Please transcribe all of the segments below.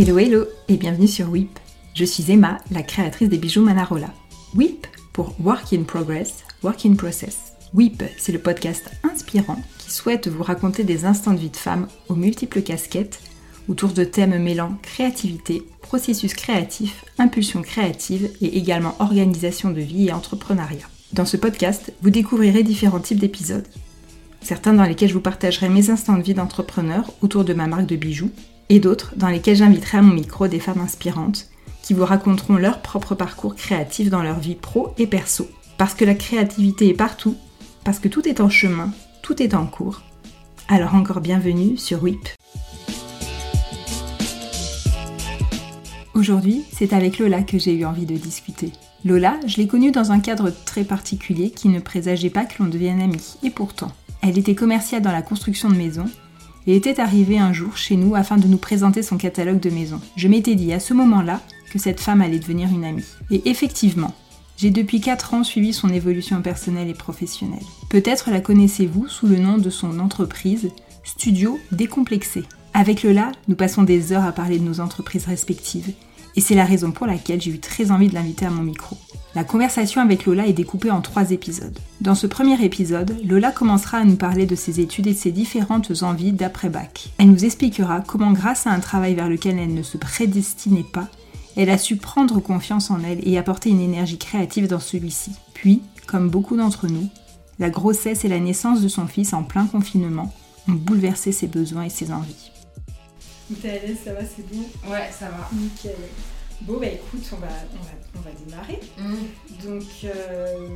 Hello hello et bienvenue sur WIP. Je suis Emma, la créatrice des bijoux Manarola. WIP pour Work in Progress, Work in Process. WIP, c'est le podcast inspirant qui souhaite vous raconter des instants de vie de femme aux multiples casquettes autour de thèmes mêlant créativité, processus créatif, impulsion créative et également organisation de vie et entrepreneuriat. Dans ce podcast, vous découvrirez différents types d'épisodes. Certains dans lesquels je vous partagerai mes instants de vie d'entrepreneur autour de ma marque de bijoux, et d'autres dans lesquels j'inviterai à mon micro des femmes inspirantes qui vous raconteront leur propre parcours créatif dans leur vie pro et perso. Parce que la créativité est partout, parce que tout est en chemin, tout est en cours. Alors encore bienvenue sur WIP. Aujourd'hui, c'est avec Lola que j'ai eu envie de discuter. Lola, je l'ai connue dans un cadre très particulier qui ne présageait pas que l'on devienne amis. Et pourtant, elle était commerciale dans la construction de maisons et était arrivée un jour chez nous afin de nous présenter son catalogue de maisons. Je m'étais dit à ce moment-là que cette femme allait devenir une amie. Et effectivement, j'ai depuis 4 ans suivi son évolution personnelle et professionnelle. Peut-être la connaissez-vous sous le nom de son entreprise Studio Décomplexé. Avec Lola, nous passons des heures à parler de nos entreprises respectives. Et c'est la raison pour laquelle j'ai eu très envie de l'inviter à mon micro. La conversation avec Lola est découpée en trois épisodes. Dans ce premier épisode, Lola commencera à nous parler de ses études et de ses différentes envies d'après-bac. Elle nous expliquera comment grâce à un travail vers lequel elle ne se prédestinait pas, elle a su prendre confiance en elle et apporter une énergie créative dans celui-ci. Puis, comme beaucoup d'entre nous, la grossesse et la naissance de son fils en plein confinement ont bouleversé ses besoins et ses envies. T'es à l'aise, ça va, c'est bon Ouais, ça va. Nickel. Bon, bah écoute, on va, on va, on va démarrer. Mm. Donc, euh,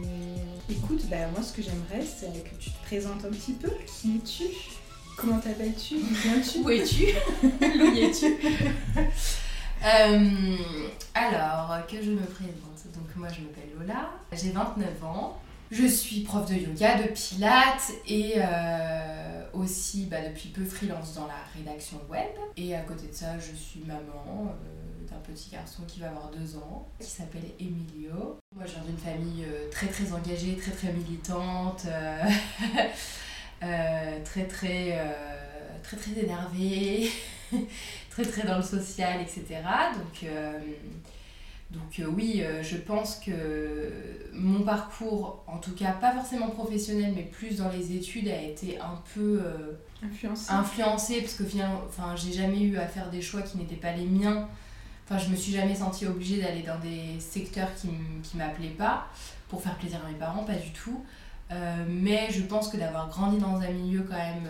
écoute, bah, moi ce que j'aimerais, c'est que tu te présentes un petit peu. Qui es-tu? Comment t'appelles-tu? Viens-tu? Où es-tu? Où es-tu? Euh, Alors, que je me présente. Donc, moi, je m'appelle Lola, j'ai 29 ans. Je suis prof de yoga, de pilates et euh, aussi bah, depuis peu freelance dans la rédaction web. Et à côté de ça, je suis maman euh, d'un petit garçon qui va avoir deux ans, qui s'appelle Emilio. Moi, je viens d'une famille euh, très très engagée, très très militante, très très très très énervée, très très dans le social, etc. Donc donc euh, oui, euh, je pense que mon parcours, en tout cas pas forcément professionnel, mais plus dans les études, a été un peu euh, influencé parce que finalement, enfin, j'ai jamais eu à faire des choix qui n'étaient pas les miens. Enfin, je me suis jamais sentie obligée d'aller dans des secteurs qui, qui m'appelaient pas pour faire plaisir à mes parents, pas du tout. Mais je pense que d'avoir grandi dans un milieu quand même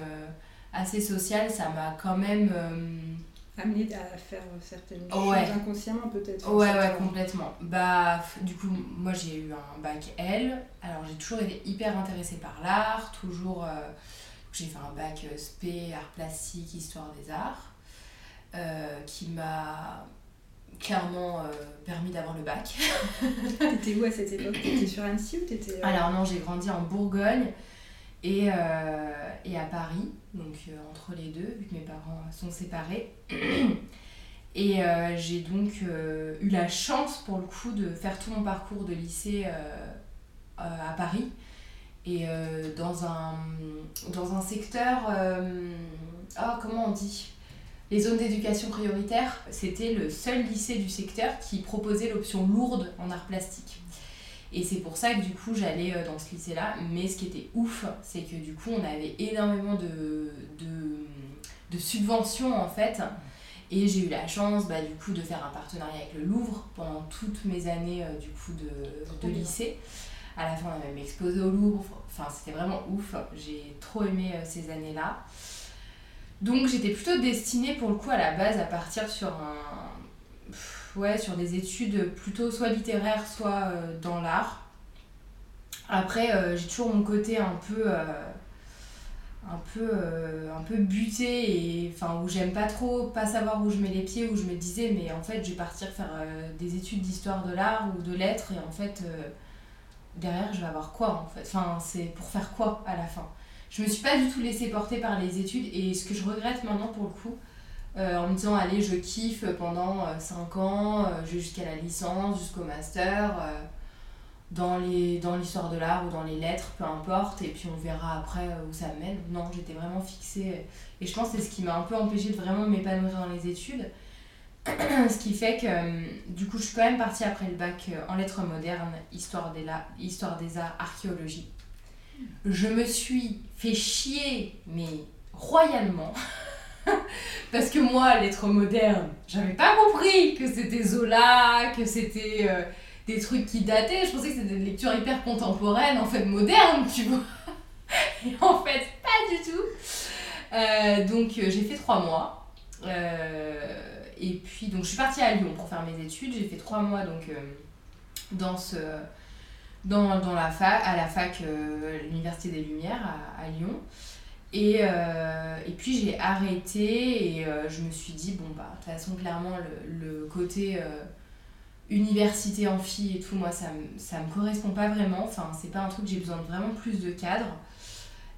assez social, ça m'a quand même. Amenée à faire certaines Ouais. choses inconsciemment peut-être. Ouais, ouais, complètement. Bah, du coup, moi j'ai eu un bac L. Alors j'ai toujours été hyper intéressée par l'art, toujours. euh, j'ai fait un bac euh, spé, art plastique, histoire des arts, euh, qui m'a clairement euh, permis d'avoir le bac. T'étais où à cette époque? T'étais sur Annecy ou t'étais. Alors non, j'ai grandi en Bourgogne et, euh, et à Paris, donc euh, entre les deux, vu que mes parents sont séparés. Et euh, j'ai donc eu la chance pour le coup de faire tout mon parcours de lycée à Paris et dans, un, dans un secteur, euh, ah, comment on dit? Les zones d'éducation prioritaire, c'était le seul lycée du secteur qui proposait l'option lourde en art plastique. Et c'est pour ça que du coup j'allais euh, dans ce lycée-là. Mais ce qui était ouf, c'est que du coup on avait énormément de, de, de subventions en fait. Et j'ai eu la chance bah, du coup de faire un partenariat avec le Louvre pendant toutes mes années euh, du coup de, de lycée. À la fin on a même exposé au Louvre. Enfin c'était vraiment ouf. J'ai trop aimé euh, ces années-là. Donc j'étais plutôt destinée pour le coup à la base à partir sur un pff, sur des études plutôt soit littéraires soit euh, dans l'art. Après euh, j'ai toujours mon côté un peu euh, un peu un peu buté et enfin où j'aime pas trop pas savoir où je mets les pieds où je me disais mais en fait je vais partir faire des études d'histoire de l'art ou de lettres et en fait derrière je vais avoir quoi en fait? Enfin c'est pour faire quoi à la fin? Je me suis pas du tout laissée porter par les études et ce que je regrette maintenant pour le coup, euh, en me disant allez je kiffe pendant 5 ans, euh, je vais jusqu'à la licence, jusqu'au master, euh, dans les dans l'histoire de l'art ou dans les lettres, peu importe, et puis on verra après euh, où ça mène. Non, j'étais vraiment fixée et je pense que c'est ce qui m'a un peu empêché de vraiment m'épanouir dans les études. ce qui fait que du coup je suis quand même partie après le bac en lettres modernes, histoire des, histoire des arts, archéologie. Je me suis fait chier, mais royalement. Parce que moi, lettres modernes, j'avais pas compris que c'était Zola, que c'était des trucs qui dataient. Je pensais que c'était des lectures hyper contemporaines, en fait modernes, tu vois. Et en fait, pas du tout. Euh, donc euh, j'ai fait trois mois. Euh, et puis donc je suis partie à Lyon pour faire mes études. J'ai fait trois mois donc dans ce dans, dans la fac, à la fac l'université des Lumières à Lyon. Et, et, puis j'ai arrêté et je me suis dit, bon, bah, de toute façon, clairement, le, le côté université amphi et tout, moi, ça, ça me correspond pas vraiment. Enfin, c'est pas un truc, j'ai besoin de vraiment plus de cadre.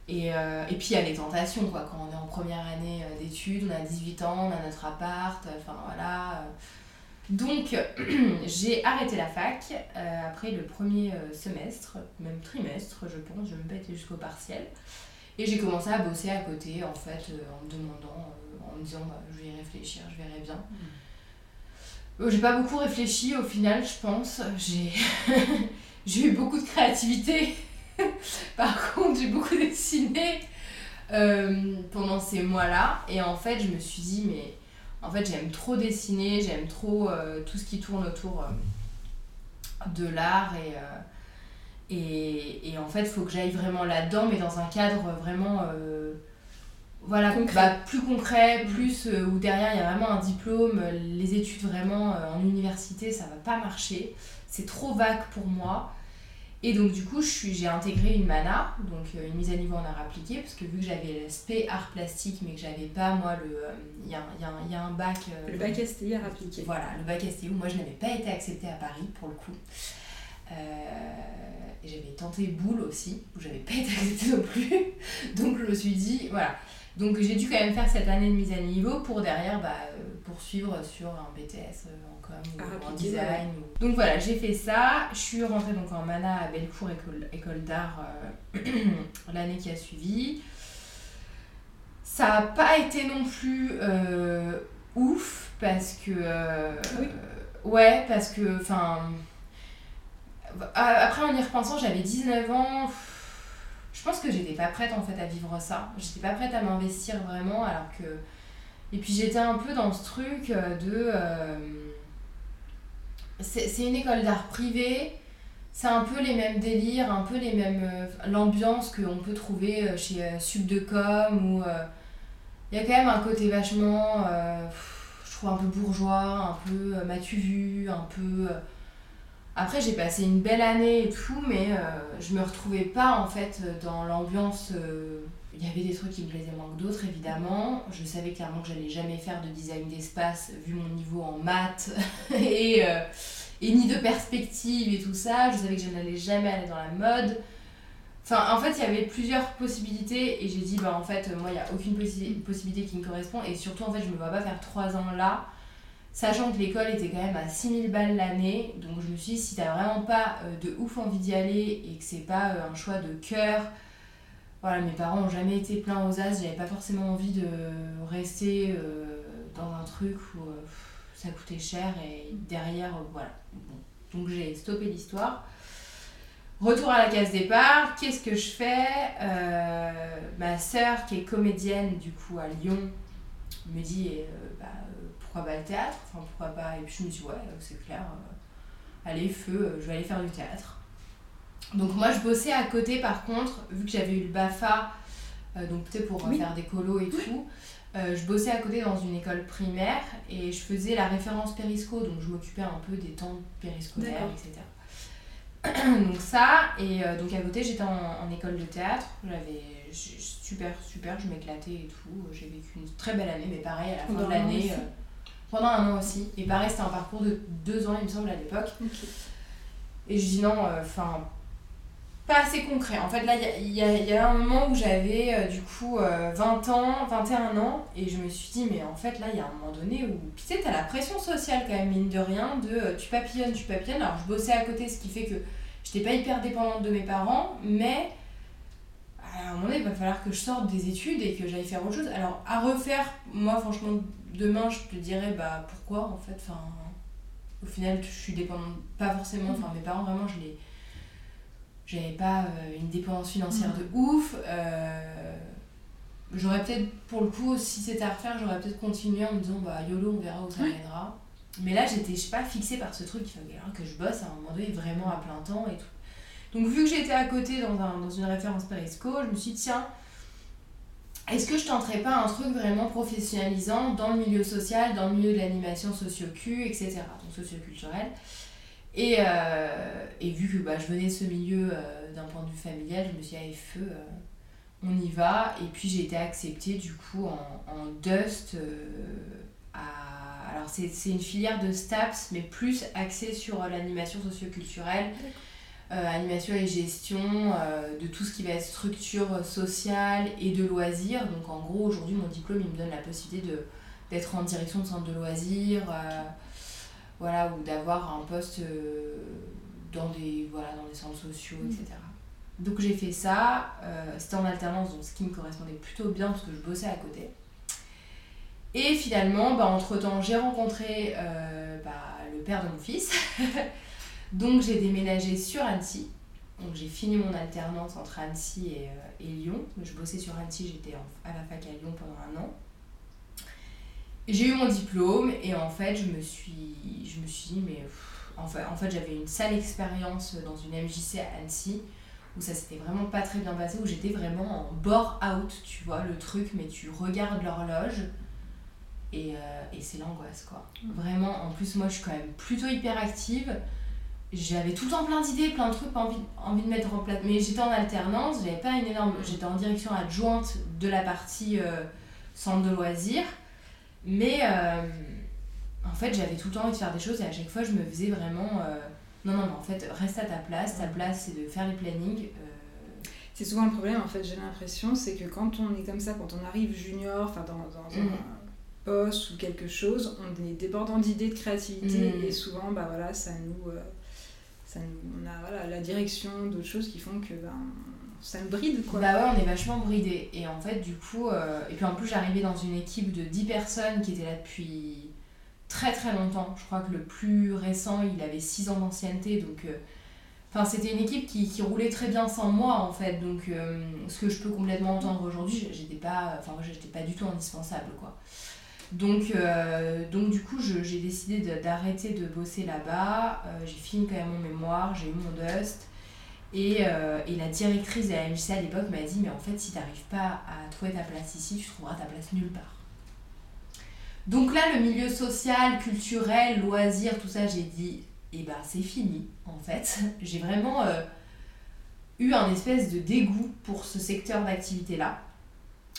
Et, euh, et puis il y a les tentations, quoi. Quand on est en première année euh, d'études, on a 18 ans, on a notre appart, enfin voilà. Donc j'ai arrêté la fac euh, après le premier semestre, même trimestre, je pense, je pas été jusqu'au partiel. Et j'ai commencé à bosser à côté, en fait, en me demandant, en me disant, bah, je vais y réfléchir, je verrai bien. Mmh. Euh, j'ai pas beaucoup réfléchi au final, je pense. J'ai eu beaucoup de créativité. Par contre, j'ai beaucoup dessiné euh, pendant ces mois-là. Et en fait, je me suis dit, mais en fait, j'aime trop dessiner, j'aime trop euh, tout ce qui tourne autour de l'art. Et, et, et, en fait, il faut que j'aille vraiment là-dedans, mais dans un cadre vraiment voilà, Bah, plus concret, plus euh, où derrière il y a vraiment un diplôme, les études vraiment euh, en université, ça va pas marcher. C'est trop vague pour moi. Et donc du coup, j'ai intégré une MANA, donc euh, une mise à niveau en art appliqué, parce que vu que j'avais l'aspect art plastique, mais que j'avais pas, moi, le il y, a, y, y, a, un bac... le bac STI art appliqué. Voilà, le bac STI, où moi je n'avais pas été acceptée à Paris, pour le coup. Et j'avais tenté boule aussi, où j'avais pas été acceptée non plus. donc je me suis dit, voilà donc j'ai dû quand même faire cette année de mise à niveau pour derrière bah, euh, poursuivre sur un BTS euh, en com ou en design. Donc voilà, j'ai fait ça. Je suis rentrée donc en MANA à Bellecour École, école d'Art euh, l'année qui a suivi. Ça n'a pas été non plus ouf parce que... oui. Ouais, parce que... Enfin... Après en y repensant, j'avais 19 ans je pense que j'étais pas prête en fait à vivre ça. J'étais pas prête à m'investir vraiment alors que. Et puis j'étais un peu dans ce truc euh, de. Euh, c'est une école d'art privée, c'est un peu les mêmes délires, un peu les mêmes. Euh, l'ambiance qu'on peut trouver chez Subdecom ou. Il y a quand même un côté vachement. je trouve un peu bourgeois, un peu m'as-tu vu, un peu après, j'ai passé une belle année et tout, mais euh, je me retrouvais pas en fait dans l'ambiance. Euh, il y avait des trucs qui me plaisaient moins que d'autres, évidemment. Je savais clairement que j'allais jamais faire de design d'espace vu mon niveau en maths et, euh, et ni de perspective et tout ça. Je savais que je n'allais jamais aller dans la mode. Enfin, en fait, il y avait plusieurs possibilités et j'ai dit, bah en fait, moi, il n'y a aucune possibilité qui me correspond et surtout, en fait, je me vois pas faire trois ans là Sachant que l'école était quand même à 6000 balles l'année, donc je me suis dit, si t'as vraiment pas euh, de ouf envie d'y aller et que c'est pas euh, un choix de cœur, voilà, mes parents ont jamais été pleins aux as, j'avais pas forcément envie de rester euh, dans un truc où ça coûtait cher et derrière, voilà. Donc j'ai stoppé l'histoire. Retour à la case départ, qu'est-ce que je fais Ma sœur, qui est comédienne du coup à Lyon, me dit bah, pourquoi pas le théâtre Enfin, pourquoi pas Et puis je me suis dit, ouais, c'est clair, euh, allez, feu, euh, je vais aller faire du théâtre. Donc moi, je bossais à côté, par contre, vu que j'avais eu le BAFA, euh, donc peut-être pour faire des colos et tout, je bossais à côté dans une école primaire et je faisais la référence périsco, donc je m'occupais un peu des temps périscolaires, etc. donc ça, et donc à côté j'étais en, en, école de théâtre, j'avais super super, je m'éclatais et tout, j'ai vécu une très belle année, mais pareil à la fin de l'année, pendant un an aussi. Et pareil, c'était un parcours de deux ans, il me semble, à l'époque. Et je dis non, euh, enfin, pas assez concret. En fait, là, il y, y, a un moment où j'avais euh, du coup 20 euh, ans, 21 ans, et je me suis dit, mais en fait, là, il y a un moment donné où, tu sais, t'as la pression sociale quand même, mine de rien, de tu papillonnes, tu papillonnes. Alors, je bossais à côté, ce qui fait que j'étais pas hyper dépendante de mes parents, mais à un moment donné, il va falloir que je sorte des études et que j'aille faire autre chose. Alors, à refaire, moi, franchement, demain, je te dirais, bah, pourquoi, en fait, enfin, au final, je suis dépendante, pas forcément, enfin, mes parents, vraiment, je les... J'avais pas euh, une dépendance financière de ouf. Euh, j'aurais peut-être, pour le coup, si c'était à refaire, j'aurais peut-être continué en me disant, bah, YOLO, on verra où ça mènera. Mais là, j'étais, je sais pas, fixée par ce truc, il fallait que je bosse à un moment donné vraiment à plein temps et tout. Donc, vu que j'étais à côté dans, un, dans une référence Perisco, je me suis dit, tiens, est-ce que je tenterais pas un truc vraiment professionnalisant dans le milieu social, dans le milieu de l'animation socio-cu, etc. Donc socioculturel. Et, euh, vu que bah, je venais de ce milieu euh, d'un point de vue familial, je me suis dit, allez, feu, euh, on y va. Et puis j'ai été acceptée du coup en, en Dust. à... Alors c'est une filière de STAPS, mais plus axée sur l'animation socioculturelle. Euh, animation et gestion euh, de tout ce qui va être structure sociale et de loisirs. Donc en gros, aujourd'hui, mon diplôme, il me donne la possibilité de, d'être en direction de centre de loisirs, euh, voilà, ou d'avoir un poste dans, des, voilà, dans des centres sociaux, etc. Donc j'ai fait ça, c'était en alternance, donc ce qui me correspondait plutôt bien parce que je bossais à côté. Et finalement, bah, entre-temps, j'ai rencontré bah, le père de mon fils. Donc j'ai déménagé sur Annecy. Donc j'ai fini mon alternance entre Annecy et, euh, Lyon. Je bossais sur Annecy, j'étais à la fac à Lyon pendant un an. J'ai eu mon diplôme et en fait je me suis, je me suis dit mais en fait, en fait j'avais une sale expérience dans une MJC à Annecy où ça s'était vraiment pas très bien passé, où j'étais vraiment en bore out, tu vois, le truc, mais tu regardes l'horloge et, euh, et c'est l'angoisse quoi. Mmh. Vraiment, en plus moi je suis quand même plutôt hyper active j'avais tout le temps plein d'idées, plein de trucs, pas envie, envie de mettre en place. Mais j'étais en alternance, j'avais pas une énorme. J'étais en direction adjointe de la partie euh, centre de loisirs. Mais euh, en fait, j'avais tout le temps envie de faire des choses et à chaque fois, je me faisais vraiment. Euh, non, non, non, en fait, reste à ta place. Ta place, c'est de faire les plannings. C'est souvent le problème, en fait, j'ai l'impression, c'est que quand on est comme ça, quand on arrive junior, enfin, dans, dans un mm. poste ou quelque chose, on est débordant d'idées, de créativité mm. et souvent, bah voilà, ça nous on a voilà, la direction, d'autres choses qui font que ben, ça nous bride quoi. Bah ouais, on est vachement bridé. Et en fait, du coup, euh, et puis en plus, j'arrivais dans une équipe de 10 personnes qui étaient là depuis très très longtemps. Je crois que le plus récent, il avait 6 ans d'ancienneté. Donc, euh, enfin, c'était une équipe qui, qui, roulait très bien sans moi en fait. Donc, euh, ce que je peux complètement entendre aujourd'hui, j'étais pas, pas du tout indispensable quoi. Donc, euh, donc du coup, j'ai décidé d'arrêter de, bosser là-bas. Euh, j'ai fini quand même mon mémoire, j'ai eu mon dust. Et, euh, et, la directrice de la MJC à l'époque m'a dit, mais en fait, si tu n'arrives pas à trouver ta place ici, tu trouveras ta place nulle part. Donc là, le milieu social, culturel, loisirs, tout ça, j'ai dit, eh ben c'est fini, en fait. J'ai vraiment eu un espèce de dégoût pour ce secteur d'activité-là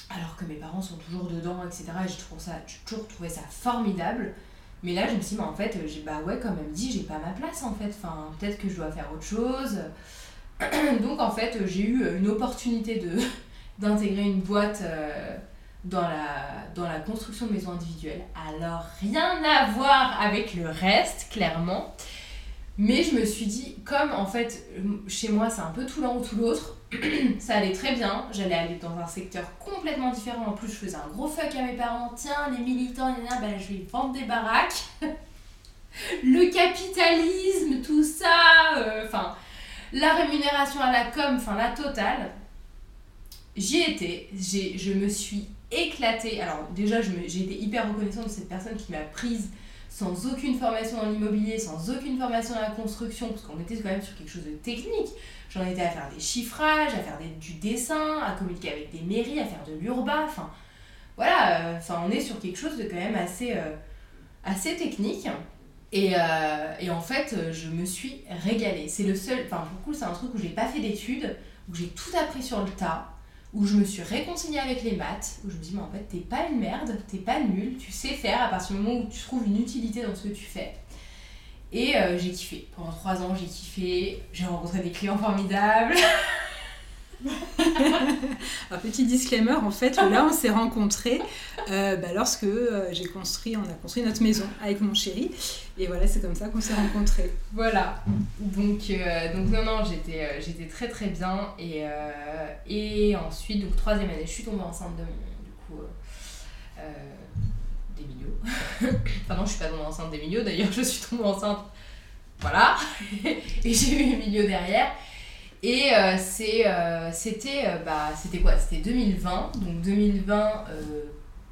alors que mes parents sont toujours dedans, etc. Et j'ai toujours, toujours trouvé ça formidable. Mais là, je me suis dit, en fait, j'ai bah ouais, comme elle me dit, j'ai pas ma place en fait. Enfin, peut-être que je dois faire autre chose. Donc en fait, j'ai eu une opportunité d'intégrer une boîte euh, dans, la, dans la construction de maisons individuelles. Alors, rien à voir avec le reste, clairement. Mais je me suis dit, comme en fait, chez moi, c'est un peu tout l'un ou tout l'autre, ça allait très bien. J'allais aller dans un secteur complètement différent. En plus, je faisais un gros fuck à mes parents. Tiens, les militants, ben, je vais vendre des baraques. le capitalisme, tout ça. Euh, enfin, la rémunération à la com, enfin, la totale. J'y étais. Je me suis éclatée. Alors, déjà, j'ai été hyper reconnaissante de cette personne qui m'a prise sans aucune formation dans l'immobilier, sans aucune formation dans la construction, parce qu'on était quand même sur quelque chose de technique. J'en étais à faire des chiffrages, à faire du dessin, à communiquer avec des mairies, à faire de l'urba, enfin voilà, euh, on est sur quelque chose de quand même assez, euh, technique. Et, euh, et, en fait, je me suis régalée. C'est le seul, enfin pour le coup, c'est un truc où j'ai pas fait d'études, où j'ai tout appris sur le tas où je me suis réconciliée avec les maths, où je me dis, mais en fait, t'es pas une merde, t'es pas nul, tu sais faire à partir du moment où tu trouves une utilité dans ce que tu fais. Et euh, j'ai kiffé. Pendant trois ans, j'ai kiffé. J'ai rencontré des clients formidables. Un petit disclaimer, en fait, là on s'est rencontrés euh, bah, lorsque euh, j'ai construit, on a construit notre maison avec mon chéri. Et voilà, c'est comme ça qu'on s'est rencontrés. Voilà. Donc, euh, donc non, non, j'étais, j'étais très très bien. Et, et ensuite, donc troisième année, je suis tombée enceinte de mon, du coup, d'Emilio. enfin non, je suis pas tombée enceinte d'Emilio, d'ailleurs, je suis tombée enceinte. Voilà. et j'ai eu Emilio derrière. Et euh, euh, c'était euh, bah, quoi? C'était 2020. Donc 2020,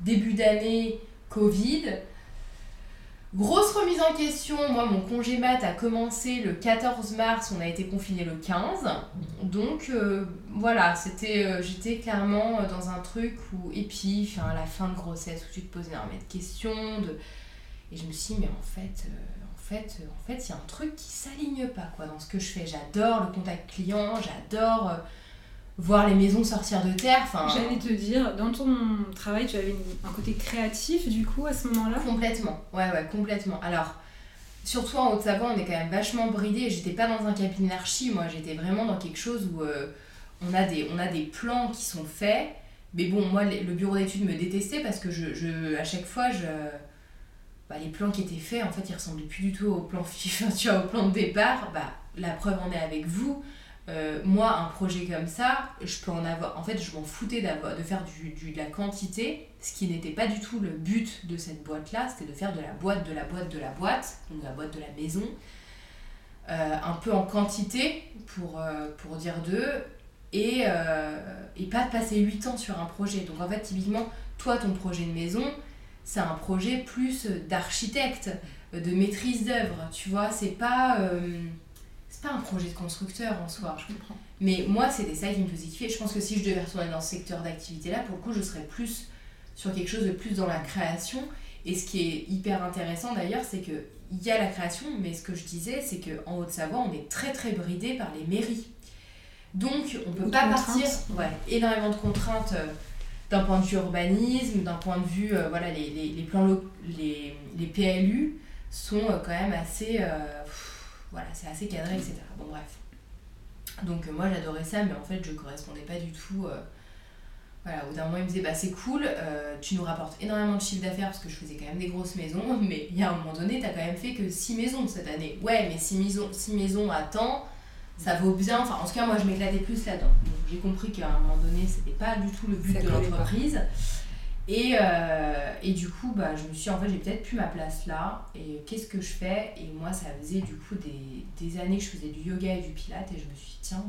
début d'année, Covid. Grosse remise en question. Moi, mon congé mat a commencé le 14 mars. On a été confiné le 15. Donc voilà, c'était j'étais clairement dans un truc où. Et puis, enfin, la fin de grossesse où tu te poses énormément de questions. De... Et je me suis dit, mais en fait fait, euh, en fait, il y a un truc qui s'aligne pas quoi dans ce que je fais. J'adore le contact client, j'adore euh, voir les maisons sortir de terre. Enfin, J'allais te dire, dans ton travail, tu avais un côté créatif du coup à ce moment-là? Complètement, ouais, ouais, complètement. Alors, surtout en Haute-Savoie, on est quand même vachement bridé. J'étais pas dans un cabinet d'archi, moi, j'étais vraiment dans quelque chose où euh, on, a des, on a des plans qui sont faits. Mais bon, moi, le bureau d'études me détestait parce que je, je à chaque fois, je bah, les plans qui étaient faits, en fait, ils ressemblaient plus du tout au plan, tu vois, au plan de départ. Bah, la preuve en est avec vous. Euh, moi, un projet comme ça, je peux en avoir. En fait, je m'en foutais de faire de la quantité, ce qui n'était pas du tout le but de cette boîte-là. C'était de faire de la boîte, de la boîte, de la boîte, donc la boîte de la maison, euh, un peu en quantité, pour, euh, dire deux, et, et pas de passer 8 ans sur un projet. Donc, en fait, typiquement, toi, ton projet de maison, c'est un projet plus d'architecte, de maîtrise d'œuvre, tu vois, c'est pas, euh, c'est pas un projet de constructeur en soi. Je comprends. Mais moi, c'était ça qui me faisait kiffer. Je pense que si je devais retourner dans ce secteur d'activité-là, pour le coup, je serais plus sur quelque chose de plus dans la création. Et ce qui est hyper intéressant d'ailleurs, c'est qu'il y a la création, mais ce que je disais, c'est qu'en Haute-Savoie, on est très très bridé par les mairies. Donc, on peut pas partir. Ouais, énormément de contraintes. D'un point de vue urbanisme, d'un point de vue, euh, voilà, les, les, plans, les, les, PLU sont euh, quand même assez, euh, voilà, c'est assez cadré, etc. Bon, bref. Donc moi j'adorais ça, mais en fait je correspondais pas du tout. voilà, au d'un moment il me disait bah c'est cool, tu nous rapportes énormément de chiffre d'affaires parce que je faisais quand même des grosses maisons, mais il y a un moment donné t'as quand même fait que 6 maisons cette année. Ouais, mais 6 maisons, six maisons à temps, ça vaut bien. Enfin, en tout cas, moi, je m'éclatais plus là-dedans. Donc, j'ai compris qu'à un moment donné, c'était pas du tout le but de l'entreprise. Et, euh, et, du coup, bah, je me suis en fait, j'ai peut-être plus ma place là. Et qu'est-ce que je fais? Et moi, ça faisait du coup des, des, années que je faisais du yoga et du pilate. Et je me suis dit, tiens,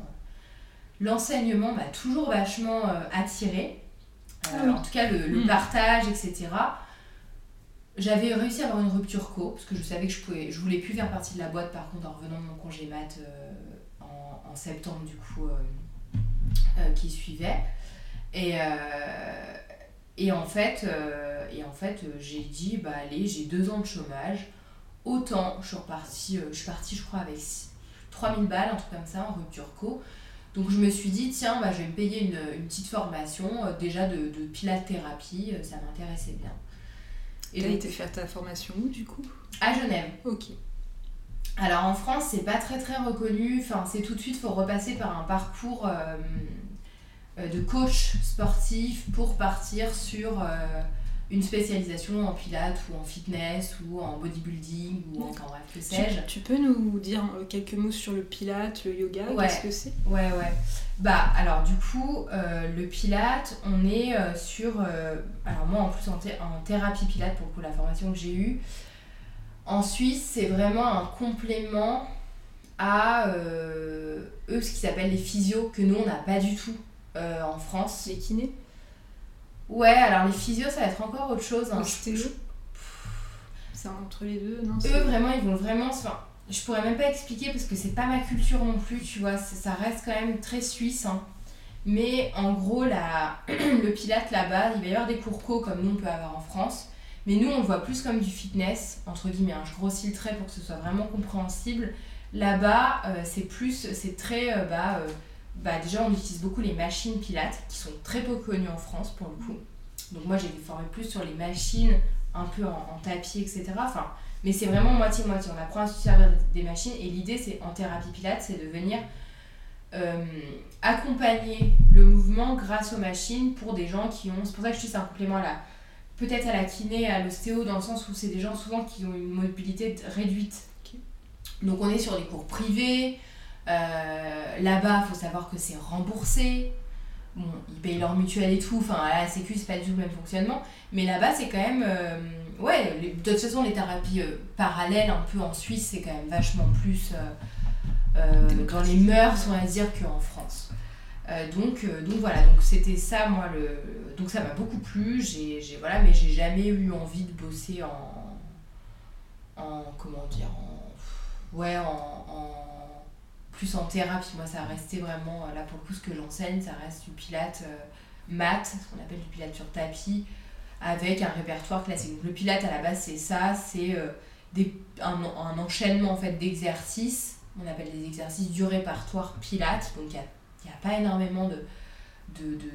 l'enseignement m'a toujours vachement euh, attiré. Euh, ah en tout cas, le, le hmm. partage, etc. J'avais réussi à avoir une rupture co, parce que je savais que je pouvais, je voulais plus faire partie de la boîte par contre en revenant de mon congé mat en septembre du coup euh, euh, qui suivait. Et, euh, et en fait, et en fait j'ai dit, bah allez, j'ai deux ans de chômage, autant je suis repartie, je suis partie je crois avec 3000 balles, un truc comme ça, en rupture co. Donc je me suis dit, tiens, bah, je vais me payer une, une petite formation déjà de, de pilates-thérapie, ça m'intéressait bien. Et tu as été faire ta formation où du coup? À Genève. Ok. Alors en France, c'est pas très très reconnu. Enfin, c'est tout de suite, faut repasser par un parcours euh, euh, de coach sportif pour partir sur euh, une spécialisation en pilates ou en fitness ou en bodybuilding ou en bref, que sais-je. Tu, peux nous dire quelques mots sur le pilate, le yoga, qu'est-ce que c'est? Ouais, ouais. Bah, alors du coup, le pilate, on est sur. alors moi, en plus, en, en, thérapie pilate, pour la formation que j'ai eue, en Suisse, c'est vraiment un complément à euh, eux, ce qu'ils appellent les physios, que nous, on n'a pas du tout euh, en France. Les kinés? Ouais, alors les physios, ça va être encore autre chose. Hein. C'est entre les deux, non? Eux, vraiment, ils vont vraiment. Enfin, je pourrais même pas expliquer parce que c'est pas ma culture non plus, tu vois. Ça reste quand même très suisse. Hein. Mais en gros, la, le pilate là-bas, il va y avoir des cours co comme nous on peut avoir en France. Mais nous, on le voit plus comme du fitness, entre guillemets. Hein. Je grossis le trait pour que ce soit vraiment compréhensible. Là-bas, euh, c'est plus, c'est très, euh, bah, euh, bah, déjà, on utilise beaucoup les machines pilates, qui sont très peu connues en France, pour le coup. Donc moi, j'ai été formée plus sur les machines, un peu en, tapis, etc. Enfin, mais c'est vraiment moitié-moitié. On apprend à se servir des machines, et l'idée, c'est en thérapie pilates, c'est de venir accompagner le mouvement grâce aux machines pour des gens qui ont. C'est pour ça que je c'est un complément à la. Peut-être à la kiné, à l'ostéo, dans le sens où c'est des gens souvent qui ont une mobilité réduite. Donc on est sur des cours privés. Là-bas, il faut savoir que c'est remboursé. Bon, ils payent leur mutuelle et tout. Enfin, à la Sécu, c'est pas du tout le même fonctionnement. Mais là-bas, c'est quand même ouais, de toute façon, les thérapies euh, parallèles, un peu en Suisse, c'est quand même vachement plus euh, euh, dans les mœurs, on va dire, qu'en France. Donc, donc voilà, donc c'était ça, moi, le... donc ça m'a beaucoup plu, j'ai, voilà, mais j'ai jamais eu envie de bosser en, en comment dire, en, ouais, en, en, plus en thérapie. Moi, ça resté vraiment, là pour le coup, ce que j'enseigne, ça reste du pilate mat, ce qu'on appelle du pilate sur tapis, avec un répertoire classique. le pilate à la base c'est ça, c'est euh, un, un, enchaînement en fait d'exercices, on appelle des exercices du répertoire pilate, donc a, pas énormément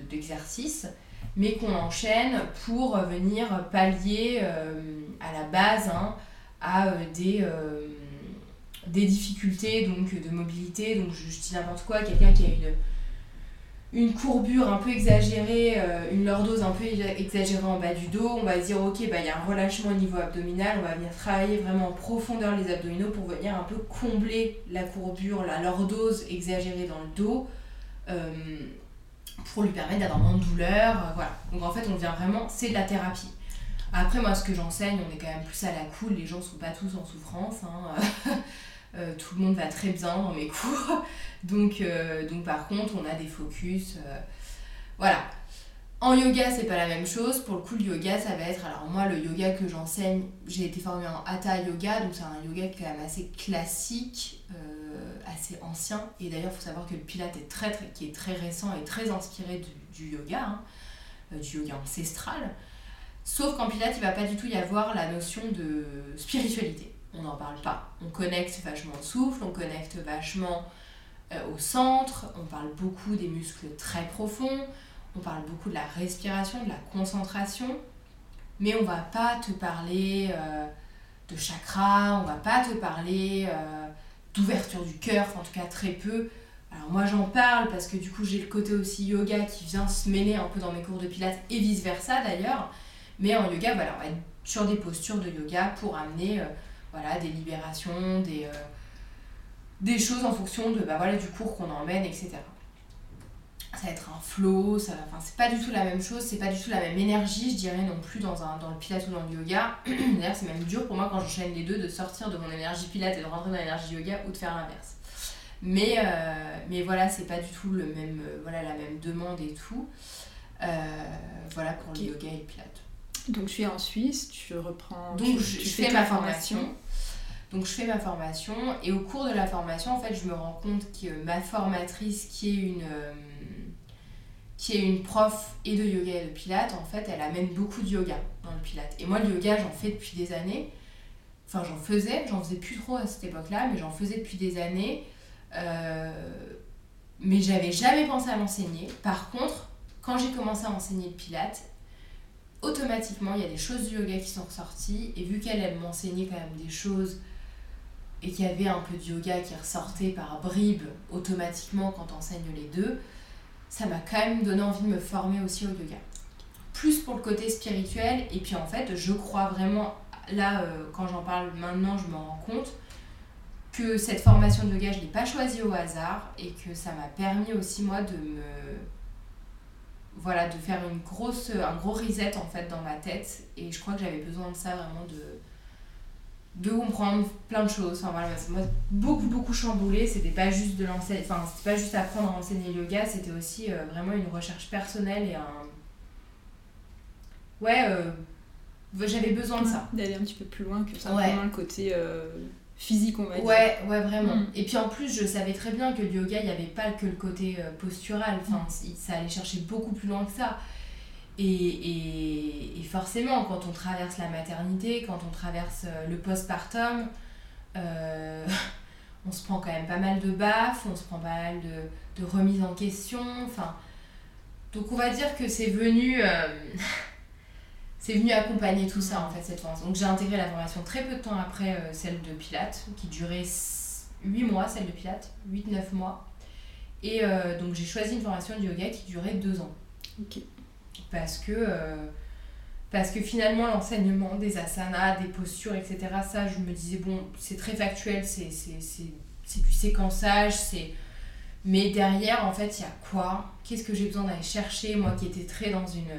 d'exercices, de, de, mais qu'on enchaîne pour venir pallier euh, à la base hein, à euh, des, des difficultés donc, de mobilité. Donc je, dis n'importe quoi, quelqu'un qui a une une courbure un peu exagérée, euh, une lordose un peu exagérée en bas du dos, on va dire ok, bah, il y a un relâchement au niveau abdominal, on va venir travailler vraiment en profondeur les abdominaux pour venir un peu combler la courbure, la lordose exagérée dans le dos, euh, pour lui permettre d'avoir moins de douleur. Euh, voilà. Donc en fait, on vient vraiment, c'est de la thérapie. Après, moi, ce que j'enseigne, on est quand même plus à la cool, les gens sont pas tous en souffrance. Hein. Euh, tout le monde va très bien dans mes cours. donc, euh, donc par contre, on a des focus. Euh, voilà. En yoga, c'est pas la même chose. Pour le coup, le yoga, ça va être. Alors, moi, le yoga que j'enseigne, j'ai été formée en Hatha Yoga, donc c'est un yoga qui est quand même assez classique, assez ancien. Et d'ailleurs, il faut savoir que le Pilate est très, très, qui est très récent et très inspiré du, yoga, hein, du yoga ancestral. Sauf qu'en Pilate, il va pas du tout y avoir la notion de spiritualité on n'en parle pas. On connecte vachement au souffle, on connecte vachement euh, au centre, on parle beaucoup des muscles très profonds, on parle beaucoup de la respiration, de la concentration, mais on va pas te parler euh, de chakra, on va pas te parler euh, d'ouverture du cœur, en tout cas très peu. Alors moi j'en parle parce que du coup j'ai le côté aussi yoga qui vient se mêler un peu dans mes cours de pilates et vice versa d'ailleurs. Mais en yoga, voilà, on va être sur des postures de yoga pour amener voilà, des libérations, des, euh, des choses en fonction de, bah, voilà, du cours qu'on emmène, etc. Ça va être un flow, ça, enfin, c'est pas du tout la même chose, c'est pas du tout la même énergie, je dirais non plus dans, un, dans le pilate ou dans le yoga. D'ailleurs, c'est même dur pour moi quand j'enchaîne les deux de sortir de mon énergie pilate et de rentrer dans l'énergie yoga ou de faire l'inverse. Mais, euh, mais voilà, c'est pas du tout le même, euh, voilà, la même demande et tout. voilà pour le yoga et le pilate. Donc tu es en Suisse, tu reprends. Donc je, fais, ma formation. Donc je fais ma formation et au cours de la formation, en fait, je me rends compte que ma formatrice, qui est une, euh, qui est une prof et de yoga et de pilates, en fait, elle amène beaucoup de yoga dans le pilates. Et moi, le yoga, j'en fais depuis des années. Enfin, j'en faisais, j'en faisais plus trop à cette époque-là, mais j'en faisais depuis des années. Euh, mais j'avais jamais pensé à m'enseigner. Par contre, quand j'ai commencé à enseigner le pilates, automatiquement, il y a des choses du yoga qui sont ressorties. Et vu qu'elle, elle m'enseignait quand même des choses et qu'il y avait un peu de yoga qui ressortait par bribes automatiquement quand on enseigne les deux, ça m'a quand même donné envie de me former aussi au yoga. Plus pour le côté spirituel. Et puis en fait, je crois vraiment, là, euh, quand j'en parle maintenant, je me rends compte que cette formation de yoga, je ne l'ai pas choisie au hasard et que ça m'a permis aussi, moi, de me voilà, de faire une grosse, un gros reset en fait dans ma tête. Et je crois que j'avais besoin de ça vraiment de, de comprendre plein de choses. Enfin voilà, moi beaucoup beaucoup chamboulé. C'était pas juste de l'enseigner, enfin c'était pas juste apprendre à enseigner le yoga, c'était aussi euh, vraiment une recherche personnelle et un. Ouais, euh, j'avais besoin de ça. D'aller un petit peu plus loin que simplement le côté. Euh, physique, on va dire. Ouais, ouais, vraiment. Mm. Et puis en plus, je savais très bien que le yoga, il n'y avait pas que le côté postural. Enfin, mm. ça allait chercher beaucoup plus loin que ça. Et, et, forcément, quand on traverse la maternité, quand on traverse euh, le postpartum, euh, on se prend quand même pas mal de baffes, on se prend pas mal de, de remises en question. Enfin, donc on va dire que c'est venu c'est venu accompagner tout ça en fait cette formation. Donc j'ai intégré la formation très peu de temps après euh, celle de Pilates, qui durait 8 mois, celle de Pilates, 8-9 mois. Et donc j'ai choisi une formation de yoga qui durait deux ans. Ok. Parce que, parce que finalement, l'enseignement des asanas, des postures, etc., ça, je me disais, bon, c'est très factuel, c'est du séquençage, c'est mais derrière, en fait, il y a quoi? Qu'est-ce que j'ai besoin d'aller chercher Moi qui étais très dans une,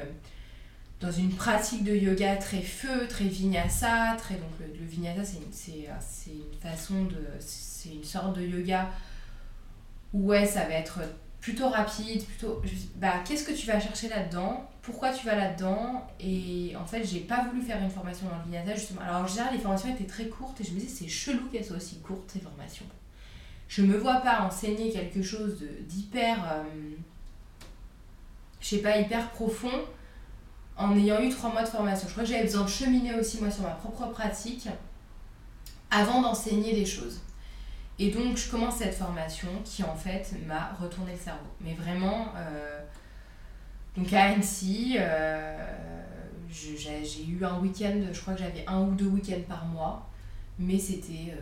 dans une pratique de yoga très feu, très vinyasa. Très, donc le, vinyasa, c'est une, une façon de. C'est une sorte de yoga où, ouais, ça va être plutôt rapide, plutôt. Bah, qu'est-ce que tu vas chercher là-dedans? Pourquoi tu vas là-dedans? Et en fait, j'ai pas voulu faire une formation dans le vinyasa, justement. Alors, en général, les formations étaient très courtes et je me disais, c'est chelou qu'elles soient aussi courtes, ces formations je me vois pas enseigner quelque chose d'hyper, euh, je sais pas, hyper profond en ayant eu trois mois de formation. Je crois que j'avais besoin de cheminer aussi moi sur ma propre pratique avant d'enseigner des choses. Et donc je commence cette formation qui en fait m'a retourné le cerveau. Mais vraiment, euh, donc à Annecy, euh, j'ai eu un week-end, je crois que j'avais un ou deux week-ends par mois, mais c'était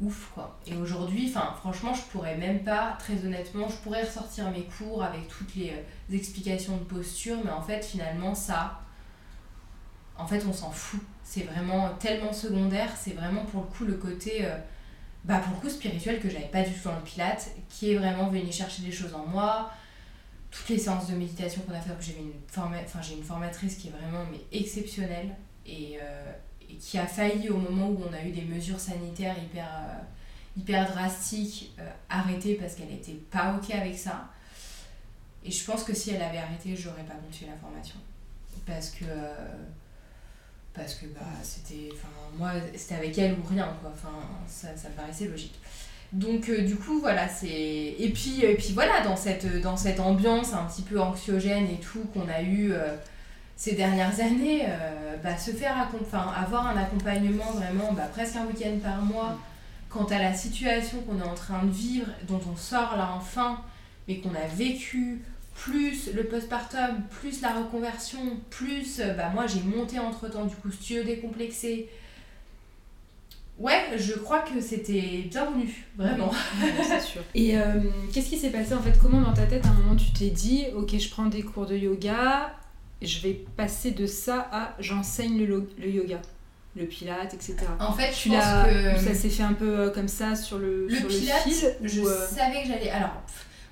ouf quoi. Et aujourd'hui, franchement, je pourrais même pas, très honnêtement, je pourrais ressortir mes cours avec toutes les, euh, explications de posture, mais en fait finalement ça, en fait on s'en fout. C'est vraiment tellement secondaire, c'est vraiment pour le coup le côté, euh, bah pour le coup spirituel que j'avais pas du tout dans le pilate, qui est vraiment venu chercher des choses en moi. Toutes les séances de méditation qu'on a fait, j'ai une, enfin, j'ai une formatrice qui est vraiment mais exceptionnelle et, euh, et qui a failli au moment où on a eu des mesures sanitaires hyper, euh, hyper drastiques euh, arrêter parce qu'elle n'était pas ok avec ça. Et je pense que si elle avait arrêté, j'aurais pas continué la formation. Parce que. Euh, parce que bah, c'était. Moi, c'était avec elle ou rien, quoi. Enfin, ça, ça me paraissait logique. Donc, du coup, voilà, c'est. Et puis, et puis voilà, dans cette, dans cette ambiance un petit peu anxiogène et tout qu'on a eu ces dernières années, euh, bah, se faire enfin, avoir un accompagnement vraiment bah, presque un week-end par mois, quant à la situation qu'on est en train de vivre, dont on sort là enfin, mais qu'on a vécu, plus le postpartum, plus la reconversion, plus euh, bah, moi j'ai monté entre temps du coup studio décomplexé. Ouais, je crois que c'était bienvenu, vraiment. c'est sûr. Et euh, qu'est-ce qui s'est passé en fait? Comment dans ta tête à un moment tu t'es dit, ok, je prends des cours de yoga, je vais passer de ça à j'enseigne le, le, yoga, le pilate, etc. En fait, je pense que ça s'est fait un peu euh, comme ça sur le, le sur pilate. Le je savais que j'allais. Alors,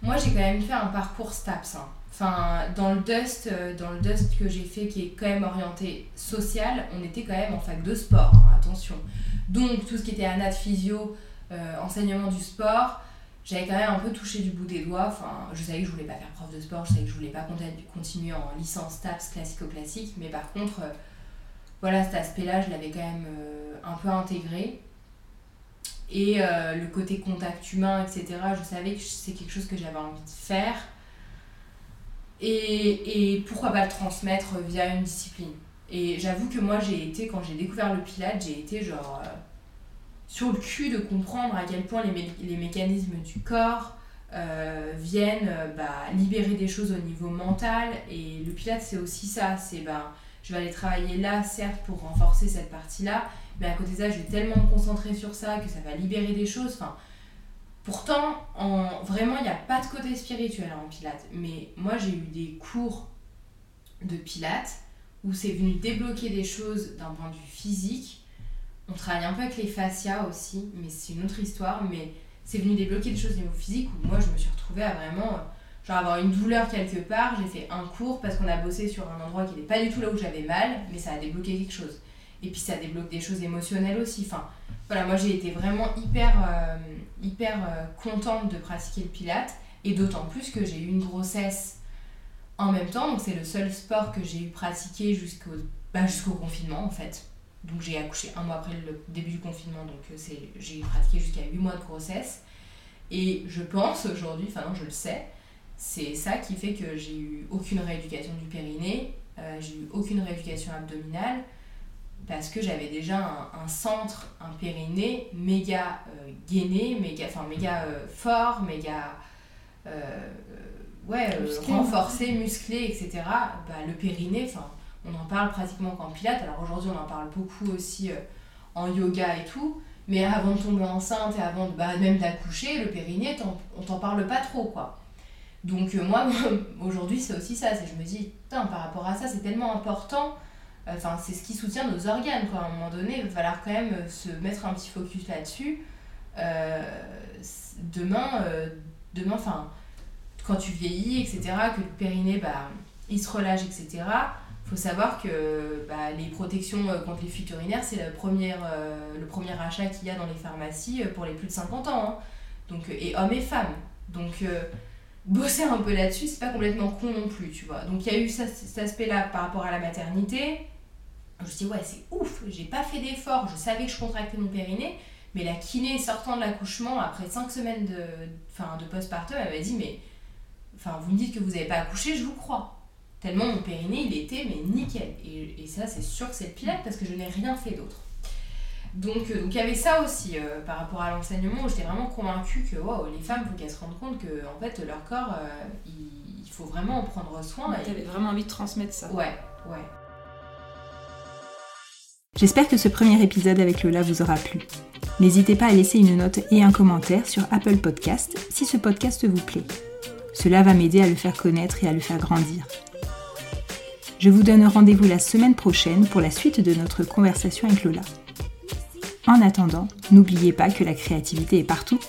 moi, j'ai quand même fait un parcours STAPS. Hein. Enfin, dans le Dust, euh, dans le Dust que j'ai fait, qui est quand même orienté social, on était quand même en fac de sport. Hein, attention. Donc, tout ce qui était anat physio, enseignement du sport j'avais quand même un peu touché du bout des doigts. Enfin, je savais que je voulais pas faire prof de sport, je savais que je voulais pas continuer en licence TAPS classico-classique, mais par contre, euh, voilà, cet aspect-là, je l'avais quand même euh, un peu intégré. Et euh, le côté contact humain, etc., je savais que c'est quelque chose que j'avais envie de faire. Et, pourquoi pas le transmettre via une discipline. Et j'avoue que moi, j'ai été, quand j'ai découvert le Pilate, j'ai été genre sur le cul de comprendre à quel point les, mécanismes du corps euh, viennent euh, bah, libérer des choses au niveau mental. Et le pilate, c'est aussi ça. C'est bah, je vais aller travailler là, certes, pour renforcer cette partie-là, mais à côté de ça, je vais tellement me concentrer sur ça que ça va libérer des choses. Enfin, pourtant, en, vraiment, il n'y a pas de côté spirituel en pilate. Mais moi, j'ai eu des cours de pilate où c'est venu débloquer des choses d'un point de vue physique on travaille un peu avec les fascias aussi, mais c'est une autre histoire. Mais c'est venu débloquer des choses au niveau physique où moi je me suis retrouvée à vraiment genre avoir une douleur quelque part. J'ai fait un cours parce qu'on a bossé sur un endroit qui n'était pas du tout là où j'avais mal, mais ça a débloqué quelque chose. Et puis ça débloque des choses émotionnelles aussi. Enfin, voilà, moi j'ai été vraiment hyper, euh, euh, contente de pratiquer le pilate. Et d'autant plus que j'ai eu une grossesse en même temps. Donc c'est le seul sport que j'ai eu pratiqué jusqu'au bah, confinement en fait. Donc j'ai accouché un mois après le début du confinement, donc euh, j'ai pratiqué jusqu'à 8 mois de grossesse. Et je pense aujourd'hui, enfin non, je le sais, c'est ça qui fait que j'ai eu aucune rééducation du périnée, j'ai eu aucune rééducation abdominale, parce que j'avais déjà un, centre, un périnée méga euh, gainé, méga, enfin, méga fort, méga ouais, renforcé, musclé, etc. Bah, le périnée, enfin on en parle pratiquement qu'en pilates. Alors aujourd'hui, on en parle beaucoup aussi euh, en yoga et tout. Mais avant de tomber enceinte et avant de, bah, même d'accoucher, le périnée, on t'en parle pas trop, quoi. Donc euh, moi, aujourd'hui, c'est aussi ça. C'est je me dis, putain, par rapport à ça, c'est tellement important. Enfin, c'est ce qui soutient nos organes, quoi. À un moment donné, il va falloir quand même se mettre un petit focus là-dessus. Euh, demain, euh, demain, enfin, quand tu vieillis, etc., que le périnée, bah, il se relâche, etc., faut savoir que bah, les protections euh, contre les fuites urinaires, c'est le premier, euh, le premier achat qu'il y a dans les pharmacies euh, pour les plus de 50 ans. Hein. Donc, et hommes et femmes. Donc, bosser un peu là-dessus, c'est pas complètement con non plus, tu vois. Donc, il y a eu cet aspect-là par rapport à la maternité. Je me suis dit, ouais, c'est ouf, j'ai pas fait d'effort, je savais que je contractais mon périnée, mais la kiné sortant de l'accouchement, après 5 semaines de, de postpartum, elle m'a dit, mais enfin, vous me dites que vous n'avez pas accouché, je vous crois. Tellement mon périnée, il était mais nickel. Et, et ça, c'est sûr que c'est le pire parce que je n'ai rien fait d'autre. Donc, euh, donc il y avait ça aussi euh, par rapport à l'enseignement. J'étais vraiment convaincue que wow, les femmes, il faut qu'elles se rendent compte que en fait, leur corps, euh, il, faut vraiment en prendre soin. Tu avais vraiment envie de transmettre ça. Ouais, ouais. J'espère que ce premier épisode avec Lola vous aura plu. N'hésitez pas à laisser une note et un commentaire sur Apple Podcast si ce podcast vous plaît. Cela va m'aider à le faire connaître et à le faire grandir. Je vous donne rendez-vous la semaine prochaine pour la suite de notre conversation avec Lola. En attendant, n'oubliez pas que la créativité est partout